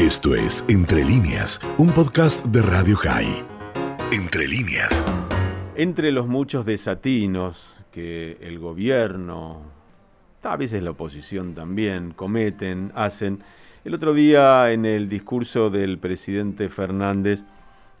Esto es Entre líneas, un podcast de Radio High. Entre líneas. Entre los muchos desatinos que el gobierno, a veces la oposición también, cometen, hacen, el otro día en el discurso del presidente Fernández,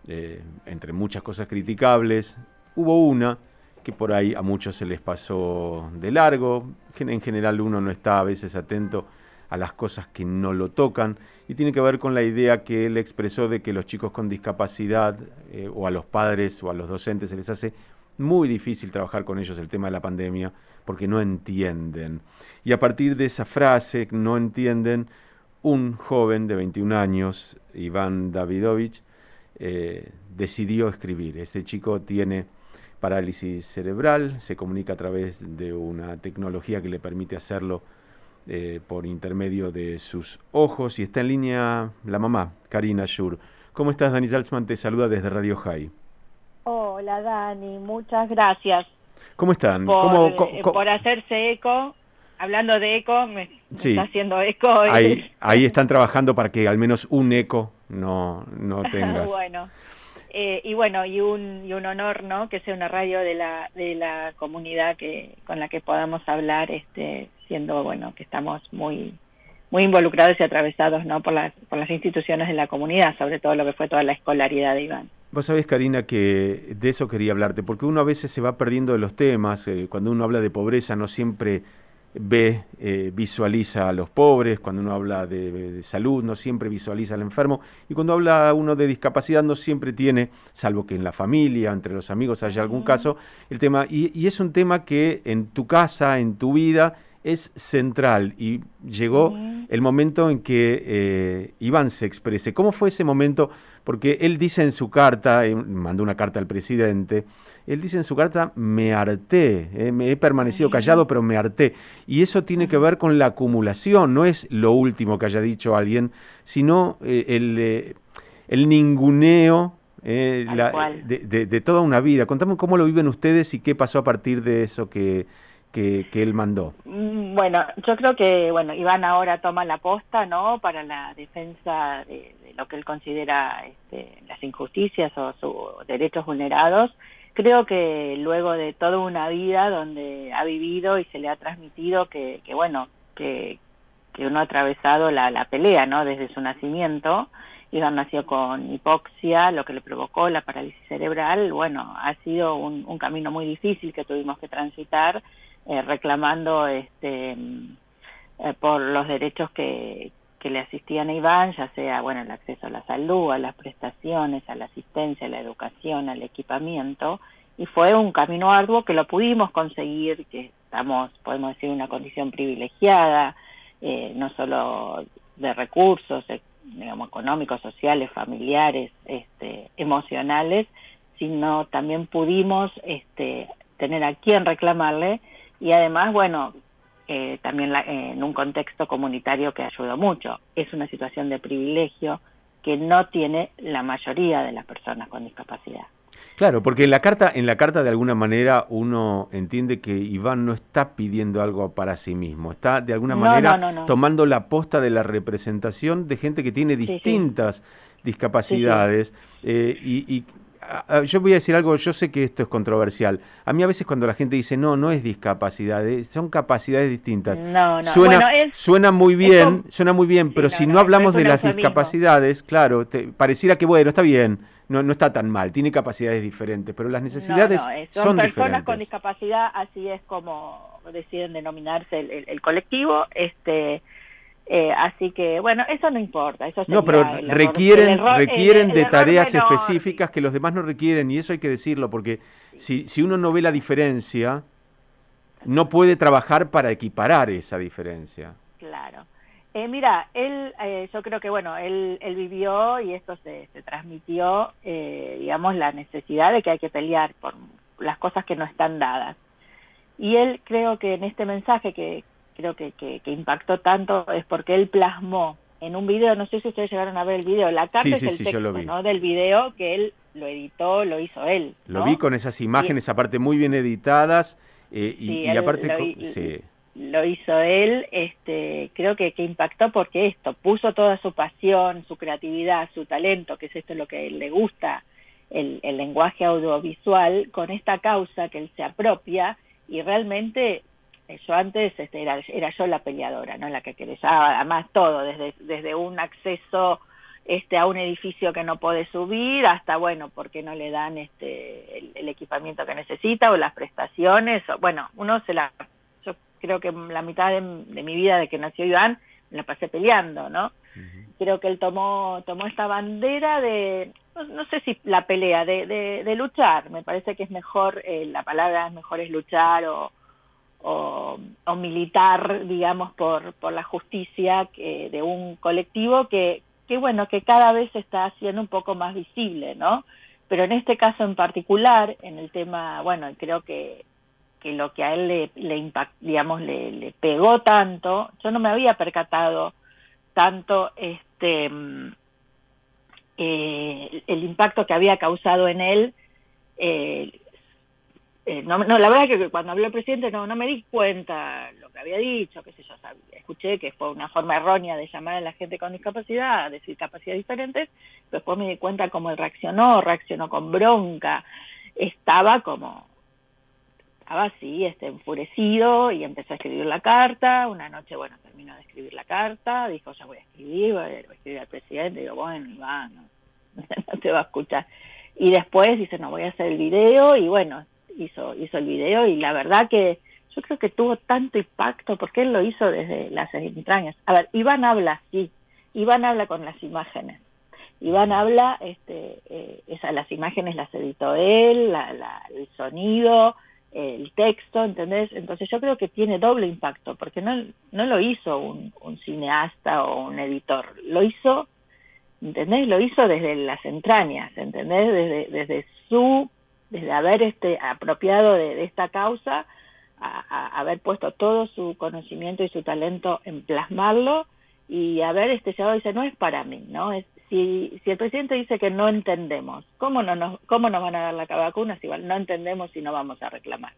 eh, entre muchas cosas criticables, hubo una que por ahí a muchos se les pasó de largo. En general uno no está a veces atento a las cosas que no lo tocan y tiene que ver con la idea que él expresó de que los chicos con discapacidad eh, o a los padres o a los docentes se les hace muy difícil trabajar con ellos el tema de la pandemia porque no entienden. Y a partir de esa frase, no entienden, un joven de 21 años, Iván Davidovich, eh, decidió escribir. Este chico tiene parálisis cerebral, se comunica a través de una tecnología que le permite hacerlo eh, por intermedio de sus ojos y está en línea la mamá, Karina Shur. ¿Cómo estás, Dani Salzman? Te saluda desde Radio High. Hola, Dani, muchas gracias. ¿Cómo están? Por, eh, por hacerse eco. Hablando de eco, me, está haciendo eco. Ahí, ahí están trabajando para que al menos un eco no, no tengas. bueno, eh, y bueno, y un, y un honor, ¿no? Que sea una radio de la, de la comunidad que, con la que podamos hablar, este, siendo, bueno, que estamos muy, muy involucrados y atravesados, ¿no? Por las, por las instituciones de la comunidad, sobre todo lo que fue toda la escolaridad de Iván. Vos sabés, Karina, que de eso quería hablarte, porque uno a veces se va perdiendo de los temas, eh, cuando uno habla de pobreza no siempre ve, eh, visualiza a los pobres, cuando uno habla de, salud no siempre visualiza al enfermo y cuando habla uno de discapacidad no siempre tiene, salvo que en la familia, entre los amigos haya algún caso, el tema, y, es un tema que en tu casa, en tu vida, es central y llegó el momento en que eh, Iván se exprese. ¿Cómo fue ese momento? Porque él dice en su carta, eh, mandó una carta al presidente, él dice en su carta, me harté, eh, me he permanecido callado, pero me harté. Y eso tiene que ver con la acumulación, no es lo último que haya dicho alguien, sino el, el ninguneo de, toda una vida. Contame cómo lo viven ustedes y qué pasó a partir de eso que, que, él mandó? Mm, bueno, yo creo que bueno Iván ahora toma la posta, ¿no? Para la defensa de, lo que él considera este, las injusticias o sus derechos vulnerados. Creo que luego de toda una vida donde ha vivido y se le ha transmitido que, que bueno, que, uno ha atravesado la, la pelea, ¿no? Desde su nacimiento. Iván nació con hipoxia, lo que le provocó la parálisis cerebral. Bueno, ha sido un camino muy difícil que tuvimos que transitar eh, reclamando este, eh, por los derechos que, que le asistían a Iván, ya sea bueno el acceso a la salud, a las prestaciones, a la asistencia, a la educación, al equipamiento, y fue un camino arduo que lo pudimos conseguir, que estamos, podemos decir, en una condición privilegiada, eh, no solo de recursos, digamos, económicos, sociales, familiares, este, emocionales, sino también pudimos este, tener a quien reclamarle y además, bueno, eh, también en un contexto comunitario que ayudó mucho. Es una situación de privilegio que no tiene la mayoría de las personas con discapacidad. Claro, porque en la carta, en la carta de alguna manera uno entiende que Iván no está pidiendo algo para sí mismo, está de alguna manera tomando la posta de la representación de gente que tiene distintas discapacidades eh, y, yo voy a decir algo, yo sé que esto es controversial. A mí a veces cuando la gente dice, no, no es discapacidad, son capacidades distintas. No, no. Suena, suena muy bien, suena muy bien, pero si no, hablamos de las discapacidades, claro, pareciera que bueno, está bien, no, no está tan mal, tiene capacidades diferentes, pero las necesidades son, son personas con discapacidad, así es como deciden denominarse el, el colectivo, este eh, así que, bueno, eso no importa. Eso no, pero requieren, requieren de tareas específicas que los demás no requieren, y eso hay que decirlo, porque si, si uno no ve la diferencia, no puede trabajar para equiparar esa diferencia. Claro. Eh, mira, él, eh, yo creo que, bueno, él, él vivió y esto se, se transmitió, eh, digamos, la necesidad de que hay que pelear por las cosas que no están dadas. Y él creo que en este mensaje que, creo que, que, impactó tanto es porque él plasmó en un video, no sé si ustedes llegaron a ver el video, la carta es el texto ¿no? del video que él lo editó, lo hizo él. Lo vi con esas imágenes, aparte muy bien editadas, eh, y, aparte... lo hizo él, este, creo que, que impactó porque esto, puso toda su pasión, su creatividad, su talento, que es esto lo que a él le gusta, el, el lenguaje audiovisual, con esta causa que él se apropia y realmente yo antes este, era, era yo la peleadora, ¿no? La que querellaba, además todo, desde, desde un acceso este, a un edificio que no puede subir hasta, bueno, porque no le dan este, el, equipamiento que necesita o las prestaciones, o, bueno, uno se la, yo creo que la mitad de, mi vida de que nació Iván, me la pasé peleando, ¿no? Creo que él tomó, tomó esta bandera de, no, sé si la pelea, de, de, luchar, me parece que es mejor, eh, la palabra es mejor es luchar o, o, militar, digamos, por, por la justicia que, de un colectivo que, que, bueno, que cada vez está haciendo un poco más visible, ¿no? Pero en este caso en particular, en el tema, bueno, creo que, que lo que a él le, le digamos, le, le pegó tanto, yo no me había percatado tanto este eh, el impacto que había causado en él eh, eh, no, no, la verdad es que cuando habló el presidente no, me di cuenta lo que había dicho, qué sé yo, escuché que fue una forma errónea de llamar a la gente con discapacidad, decir capacidades diferentes, después me di cuenta cómo él reaccionó, reaccionó con bronca, estaba como, estaba así, este, enfurecido y empezó a escribir la carta, una noche, bueno, terminó de escribir la carta, dijo, ya voy a escribir, voy a, escribir al presidente, digo, bueno, Iván, no, no te va a escuchar. Y después dice, no, voy a hacer el video y bueno, hizo, hizo el video y la verdad que yo creo que tuvo tanto impacto porque él lo hizo desde las entrañas. A ver, Iván habla así, Iván habla con las imágenes. Iván habla, este, eh, esas, las imágenes las editó él, la, el sonido, el texto, ¿entendés? Entonces yo creo que tiene doble impacto, porque no, no lo hizo un, un cineasta o un editor, lo hizo, ¿entendés? Lo hizo desde las entrañas, ¿entendés? Desde, desde su desde haber este, apropiado de, esta causa, a, haber puesto todo su conocimiento y su talento en plasmarlo y haber este llegado dice no es para mí, ¿no? Es, si, si el presidente dice que no entendemos, ¿cómo no nos, cómo nos van a dar la vacuna si no entendemos y no vamos a reclamar?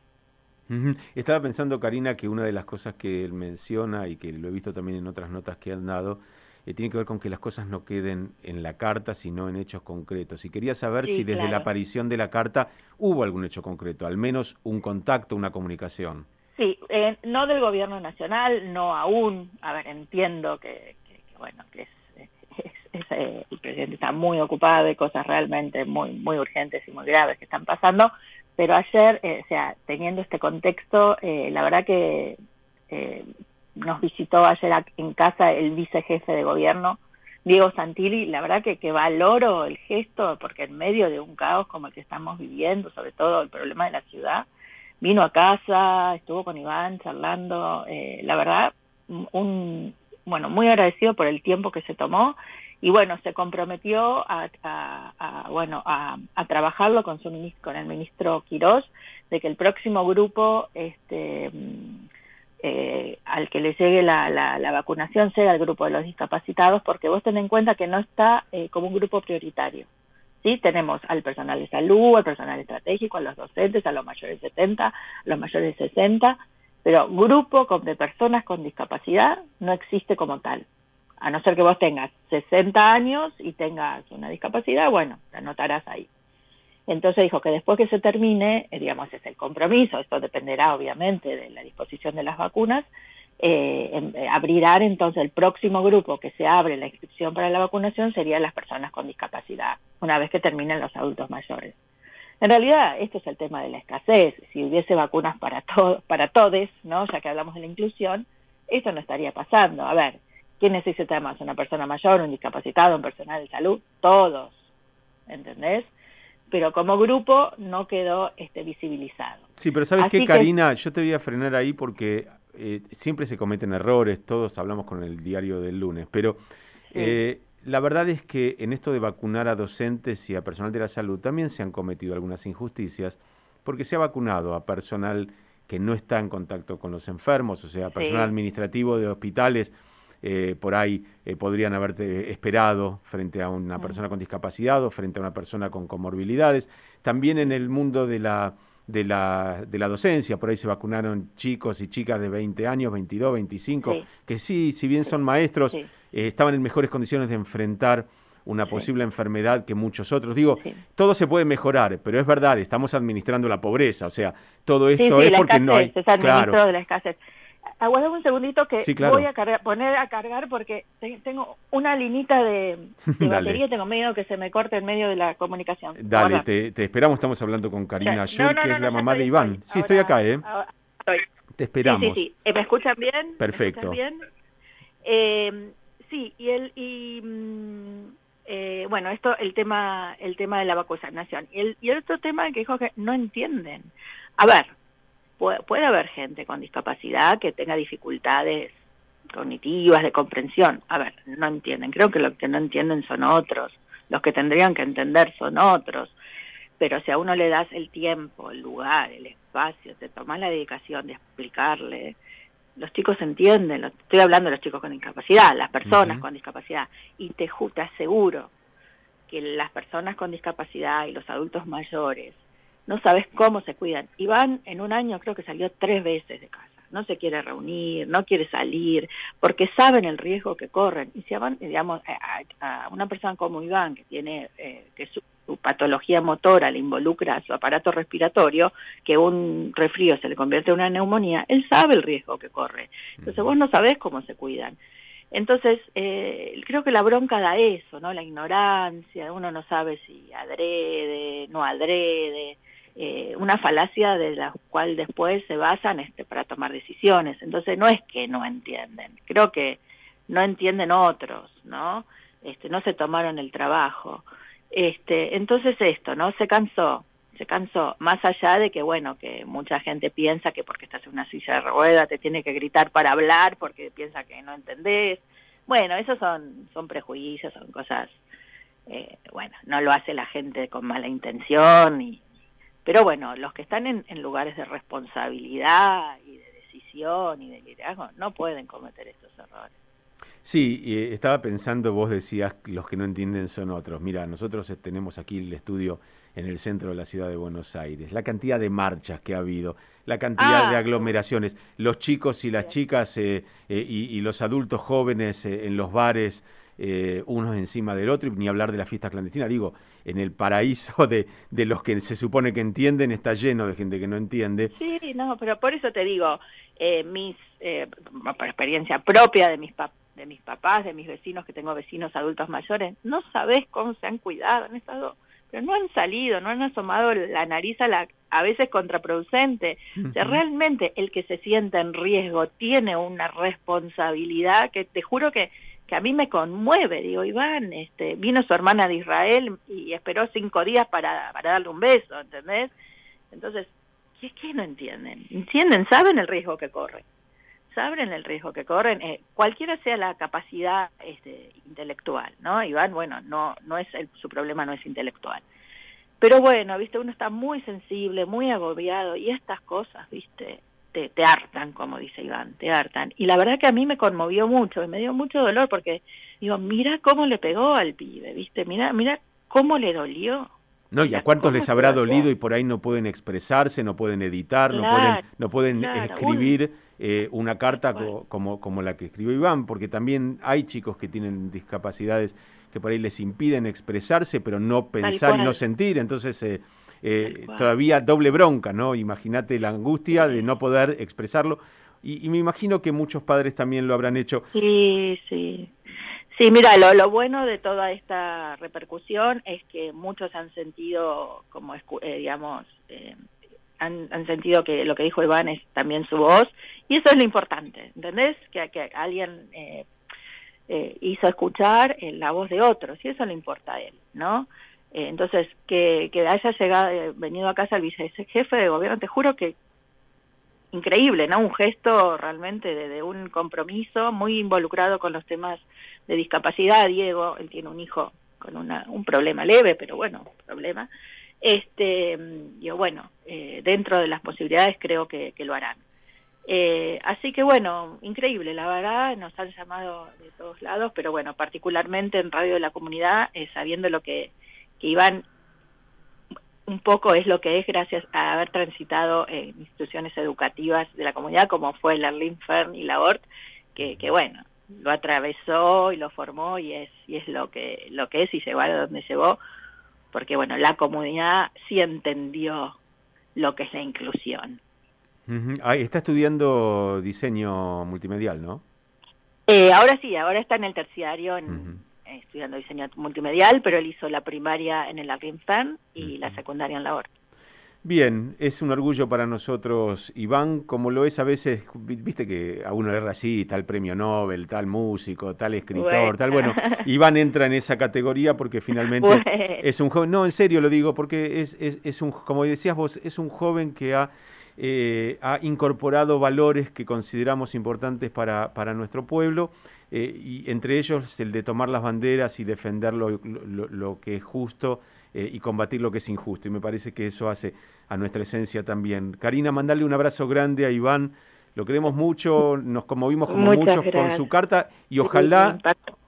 Estaba pensando, Karina, que una de las cosas que él menciona y que lo he visto también en otras notas que han dado, eh, tiene que ver con que las cosas no queden en la carta, sino en hechos concretos. Y quería saber si desde la aparición de la carta hubo algún hecho concreto, al menos un contacto, una comunicación. Sí, eh, no del gobierno nacional, no aún. A ver, entiendo que, bueno, que eh, el presidente está muy ocupado de cosas realmente muy, muy urgentes y muy graves que están pasando, pero ayer, o sea, teniendo este contexto, la verdad que nos visitó ayer en casa el vicejefe de gobierno, Diego Santilli, la verdad que, que valoro el gesto, porque en medio de un caos como el que estamos viviendo, sobre todo el problema de la ciudad, vino a casa, estuvo con Iván charlando, eh, la verdad, un, bueno, muy agradecido por el tiempo que se tomó y bueno, se comprometió a, bueno, a, trabajarlo con, su, con el ministro Quirós, de que el próximo grupo, este, eh, al que le llegue la, la, vacunación sea el grupo de los discapacitados, porque vos ten en cuenta que no está eh, como un grupo prioritario. ¿sí? Tenemos al personal de salud, al personal estratégico, a los docentes, a los mayores de 70, a los mayores de 60, pero grupo de personas con discapacidad no existe como tal. A no ser que vos tengas 60 años y tengas una discapacidad, bueno, la anotarás ahí. Entonces dijo que después que se termine, eh, digamos, es el compromiso, esto dependerá obviamente de la disposición de las vacunas, eh, eh, abrirán entonces el próximo grupo que se abre la inscripción para la vacunación serían las personas con discapacidad, una vez que terminen los adultos mayores. En realidad, esto es el tema de la escasez. Si hubiese vacunas para, to para todos, ¿no? ya que hablamos de la inclusión, esto no estaría pasando. A ver, ¿quién necesita más? ¿Una persona mayor, un discapacitado, un personal de salud? Todos, ¿entendés? Pero como grupo no quedó este, visibilizado. Sí, pero ¿sabes qué, Karina? Yo te voy a frenar ahí porque eh, siempre se cometen errores, todos hablamos con el diario del lunes, pero eh, la verdad es que en esto de vacunar a docentes y a personal de la salud también se han cometido algunas injusticias, porque se ha vacunado a personal que no está en contacto con los enfermos, o sea, personal administrativo de hospitales eh, por ahí eh, podrían haberte esperado frente a una persona con discapacidad o frente a una persona con comorbilidades. También en el mundo de la, de la, de la docencia. Por ahí se vacunaron chicos y chicas de 20 años, 22, 25, que sí, si bien son maestros, eh, estaban en mejores condiciones de enfrentar una posible enfermedad que muchos otros. Digo, todo se puede mejorar, pero es verdad, estamos administrando la pobreza, o sea, todo esto es porque no hay... claro. de la escasez. Aguardame un segundito que voy a poner a cargar porque tengo una linita de, batería, tengo miedo que se me corte en medio de la comunicación. Dale, te, esperamos, estamos hablando con Karina Schur, que es la mamá de Iván. sí, estoy acá, ¿eh? Te esperamos. Sí, sí, sí. ¿Me escuchan bien? Perfecto. ¿Me bien? Eh, sí, y, el, y mm, eh, bueno, esto, el tema, el tema de la vacunación. Y el, y el otro tema que dijo que no entienden. A ver, puede, haber gente con discapacidad que tenga dificultades cognitivas, de comprensión. A ver, no entienden. Creo que lo que no entienden son otros. Los que tendrían que entender son otros. Pero si a uno le das el tiempo, el lugar, el espacio, te tomas la dedicación de explicarle, los chicos entienden. Estoy hablando de los chicos con discapacidad, las personas con discapacidad. Y te, te aseguro que las personas con discapacidad y los adultos mayores no sabes cómo se cuidan. Iván en un año creo que salió tres veces de casa, no se quiere reunir, no quiere salir, porque saben el riesgo que corren. Y si van, digamos, a, una persona como Iván, que tiene, eh, que su, patología motora le involucra a su aparato respiratorio, que un resfrío se le convierte en una neumonía, él sabe el riesgo que corre. Entonces vos no sabés cómo se cuidan. Entonces, eh, creo que la bronca da eso, ¿no? La ignorancia, uno no sabe si adrede, no adrede, eh, una falacia de la cual después se basan este, para tomar decisiones. Entonces no es que no entienden, creo que no entienden otros, ¿no? Este, no se tomaron el trabajo. Este, entonces esto, ¿no? Se cansó, se cansó, más allá de que, bueno, que mucha gente piensa que porque estás en una silla de rueda te tiene que gritar para hablar porque piensa que no entendés. Bueno, esos son, son prejuicios, son cosas, eh, bueno, no lo hace la gente con mala intención y, pero bueno, los que están en, lugares de responsabilidad y de decisión y de liderazgo no pueden cometer estos errores. Sí, estaba pensando, vos decías, los que no entienden son otros. Mira, nosotros eh, tenemos aquí el estudio en el centro de la ciudad de Buenos Aires, la cantidad de marchas que ha habido, la cantidad de ah. aglomeraciones, los chicos y las chicas eh, eh, y, los adultos jóvenes en los bares, unos encima del otro, y ni hablar de la fiesta clandestina. Digo, en el paraíso de, de, los que se supone que entienden está lleno de gente que no entiende. Sí, no, pero por eso te digo, eh, mis, eh, por experiencia propia de mis, de mis papás, de mis vecinos, que tengo vecinos adultos mayores, no sabes cómo se han cuidado, han estado, pero no han salido, no han asomado la nariz a la a veces contraproducente. O sea, realmente el que se sienta en riesgo tiene una responsabilidad que te juro que que a mí me conmueve. Digo, Iván, este, vino su hermana de Israel y esperó cinco días para, para darle un beso, ¿entendés? Entonces, ¿qué es que no entienden? ¿Entienden? ¿Saben el riesgo que corren? ¿Saben el riesgo que corren? Eh, cualquiera sea la capacidad este, intelectual, ¿no? Iván, bueno, no, no es su problema no es intelectual. Pero bueno, viste, uno está muy sensible, muy agobiado y estas cosas, viste, te, te, hartan, como dice Iván, te hartan. Y la verdad que a mí me conmovió mucho, me dio mucho dolor porque digo, mira cómo le pegó al pibe, ¿viste? Mira, mira cómo le dolió. No, y a cuántos les habrá dolido y por ahí no pueden expresarse, no pueden editar, no pueden, no pueden escribir eh, una carta como, como la que escribió Iván, porque también hay chicos que tienen discapacidades que por ahí les impiden expresarse, pero no pensar y no sentir. Entonces, eh, eh, todavía doble bronca, ¿no? Imagínate la angustia de no poder expresarlo. Y, me imagino que muchos padres también lo habrán hecho. Sí, sí. Sí, mira, lo, lo bueno de toda esta repercusión es que muchos han sentido, como eh, digamos, eh, han, han, sentido que lo que dijo Iván es también su voz, y eso es lo importante, ¿entendés? Que, que alguien eh, hizo escuchar la voz de otros, y eso le importa a él, ¿no? Eh, entonces, que, que haya llegado, eh, venido a casa el vicejefe de gobierno, te juro que increíble, ¿no? Un gesto realmente de, un compromiso muy involucrado con los temas de discapacidad. Diego, él tiene un hijo con una, un problema leve, pero bueno, problema. Este, yo, bueno, eh, dentro de las posibilidades creo que, que lo harán. Eh, así que bueno, increíble, la verdad, nos han llamado de todos lados, pero bueno, particularmente en Radio de la Comunidad, sabiendo lo que que Iván un poco es lo que es gracias a haber transitado en instituciones educativas de la comunidad como fue la Linfern y la ORT, que, que bueno, lo atravesó y lo formó y es y es lo que lo que es y llegó a donde llegó porque bueno la comunidad sí entendió lo que es la inclusión. Está estudiando diseño multimedial no eh, ahora sí ahora está en el terciario en, estudiando diseño multimedial pero él hizo la primaria en el Arrinfern y la secundaria en la ORT Bien, es un orgullo para nosotros, Iván, como lo es a veces, viste que a uno le así, tal premio Nobel, tal músico, tal escritor, tal, bueno, Iván entra en esa categoría porque finalmente es un joven, no, en serio lo digo, porque es, es, es un, como decías vos, es un joven que ha, eh, ha incorporado valores que consideramos importantes para, para nuestro pueblo, eh, y entre ellos el de tomar las banderas y defender lo, lo que es justo eh, y combatir lo que es injusto. Y me parece que eso hace a nuestra esencia también. Karina, mandarle un abrazo grande a Iván. Lo queremos mucho, nos conmovimos como muchos con su carta y ojalá,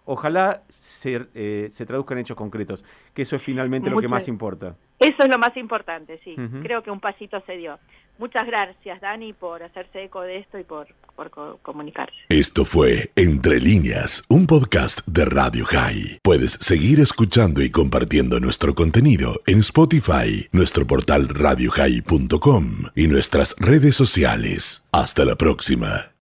ojalá se, eh, se traduzcan en hechos concretos, que eso es finalmente lo que más importa. Eso es lo más importante, sí. Creo que un pasito se dio. Muchas gracias, Dani, por hacerse eco de esto y por, por comunicarse. Esto fue Entre líneas, un podcast de Radio High. Puedes seguir escuchando y compartiendo nuestro contenido en Spotify, nuestro portal radiohigh.com y nuestras redes sociales. Hasta la próxima.